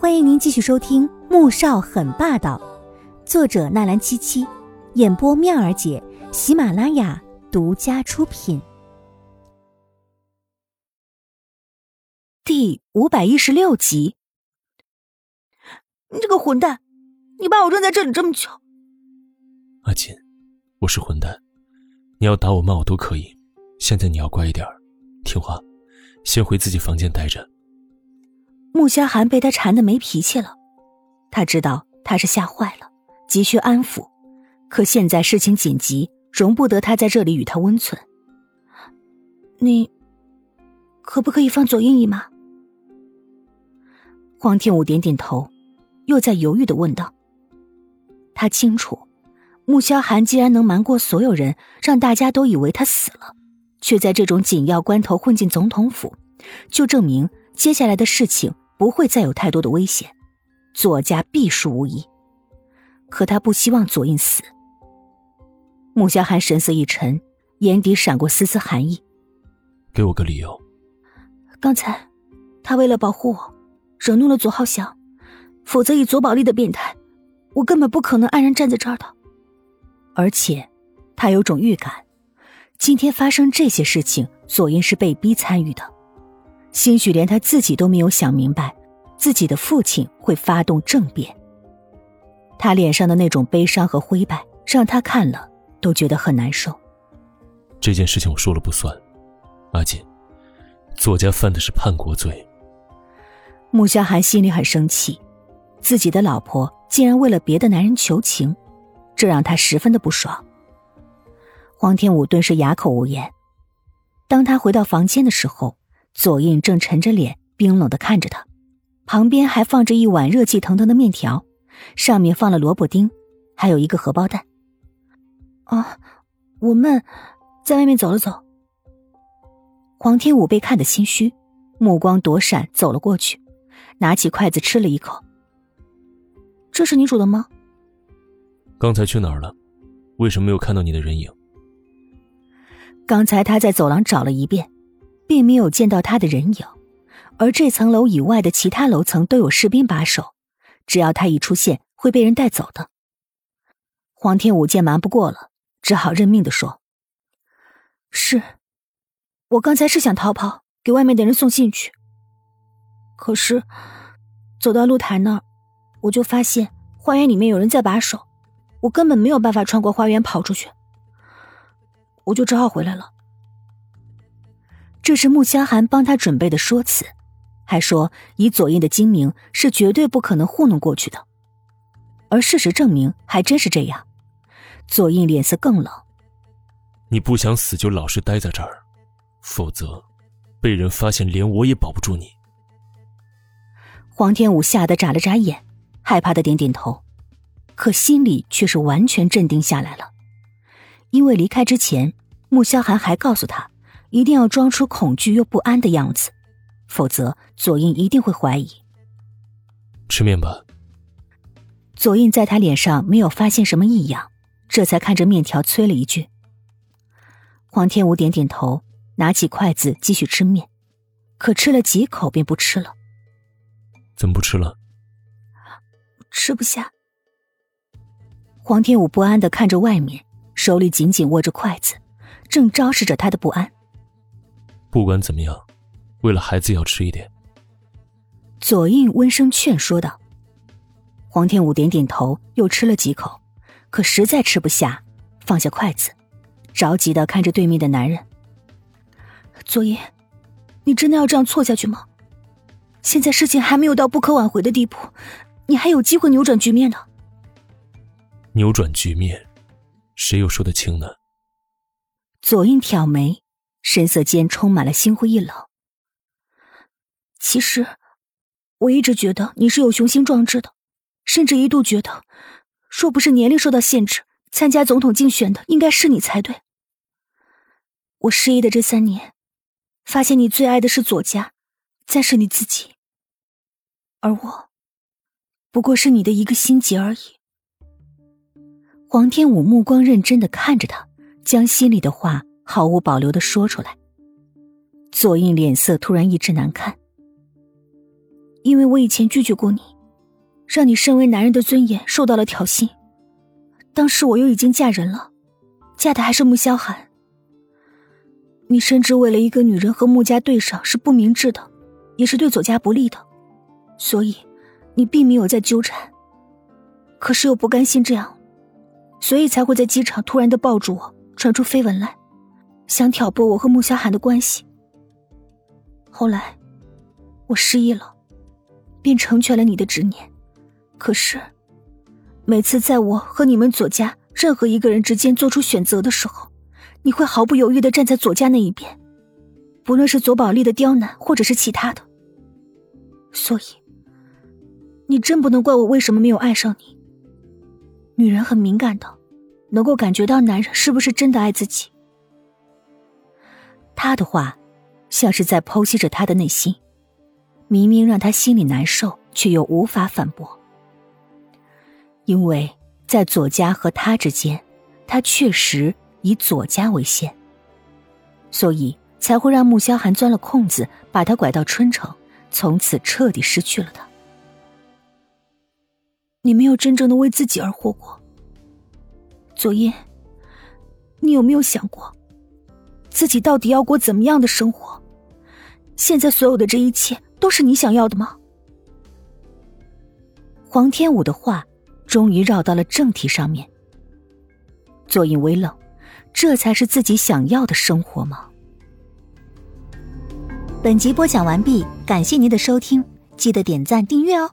欢迎您继续收听《穆少很霸道》，作者纳兰七七，演播妙儿姐，喜马拉雅独家出品。第五百一十六集。你这个混蛋，你把我扔在这里这么久。阿锦，我是混蛋，你要打我骂我都可以。现在你要乖一点，听话，先回自己房间待着。穆萧寒被他缠得没脾气了，他知道他是吓坏了，急需安抚，可现在事情紧急，容不得他在这里与他温存。你可不可以放左英一马？黄天武点点头。又在犹豫的问道：“他清楚，穆萧寒既然能瞒过所有人，让大家都以为他死了，却在这种紧要关头混进总统府，就证明接下来的事情不会再有太多的危险，左家必输无疑。可他不希望左印死。”穆萧寒神色一沉，眼底闪过丝丝寒意：“给我个理由。”刚才，他为了保护我，惹怒了左浩翔。否则，以左宝莉的变态，我根本不可能安然站在这儿的。而且，他有种预感，今天发生这些事情，左英是被逼参与的。兴许连他自己都没有想明白，自己的父亲会发动政变。他脸上的那种悲伤和灰败，让他看了都觉得很难受。这件事情我说了不算，阿锦，左家犯的是叛国罪。穆萧寒心里很生气。自己的老婆竟然为了别的男人求情，这让他十分的不爽。黄天武顿时哑口无言。当他回到房间的时候，左印正沉着脸，冰冷的看着他，旁边还放着一碗热气腾腾的面条，上面放了萝卜丁，还有一个荷包蛋。啊，我们在外面走了走。黄天武被看得心虚，目光躲闪，走了过去，拿起筷子吃了一口。这是你煮的吗？刚才去哪儿了？为什么没有看到你的人影？刚才他在走廊找了一遍，并没有见到他的人影。而这层楼以外的其他楼层都有士兵把守，只要他一出现，会被人带走的。黄天武见瞒不过了，只好认命的说：“是，我刚才是想逃跑，给外面的人送信去。可是，走到露台那儿。”我就发现花园里面有人在把守，我根本没有办法穿过花园跑出去，我就只好回来了。这是穆萧寒帮他准备的说辞，还说以左印的精明是绝对不可能糊弄过去的，而事实证明还真是这样。左印脸色更冷，你不想死就老实待在这儿，否则被人发现连我也保不住你。黄天武吓得眨了眨眼。害怕的点点头，可心里却是完全镇定下来了，因为离开之前，穆萧寒还告诉他，一定要装出恐惧又不安的样子，否则左印一定会怀疑。吃面吧。左印在他脸上没有发现什么异样，这才看着面条催了一句。黄天武点点头，拿起筷子继续吃面，可吃了几口便不吃了。怎么不吃了？吃不下。黄天武不安的看着外面，手里紧紧握着筷子，正昭示着他的不安。不管怎么样，为了孩子要吃一点。左印温声劝说道。黄天武点点头，又吃了几口，可实在吃不下，放下筷子，着急的看着对面的男人。左印，你真的要这样错下去吗？现在事情还没有到不可挽回的地步。你还有机会扭转局面呢。扭转局面，谁又说得清呢？左印挑眉，神色间充满了心灰意冷。其实，我一直觉得你是有雄心壮志的，甚至一度觉得，若不是年龄受到限制，参加总统竞选的应该是你才对。我失忆的这三年，发现你最爱的是左家，再是你自己，而我。不过是你的一个心结而已。黄天武目光认真的看着他，将心里的话毫无保留的说出来。左印脸色突然一直难看，因为我以前拒绝过你，让你身为男人的尊严受到了挑衅。当时我又已经嫁人了，嫁的还是穆萧寒。你深知为了一个女人和穆家对上是不明智的，也是对左家不利的，所以你并没有再纠缠。可是又不甘心这样，所以才会在机场突然的抱住我，传出绯闻来，想挑拨我和穆萧寒的关系。后来。我失忆了，便成全了你的执念。可是，每次在我和你们左家任何一个人之间做出选择的时候，你会毫不犹豫的站在左家那一边，不论是左宝莉的刁难，或者是其他的。所以，你真不能怪我为什么没有爱上你。女人很敏感的，能够感觉到男人是不是真的爱自己。他的话，像是在剖析着他的内心。明明让他心里难受，却又无法反驳，因为在左家和他之间，他确实以左家为先，所以才会让穆萧寒钻了空子，把他拐到春城，从此彻底失去了他。你没有真正的为自己而活过，左英，你有没有想过，自己到底要过怎么样的生活？现在所有的这一切。都是你想要的吗？黄天武的话终于绕到了正题上面。左印微愣，这才是自己想要的生活吗？本集播讲完毕，感谢您的收听，记得点赞订阅哦。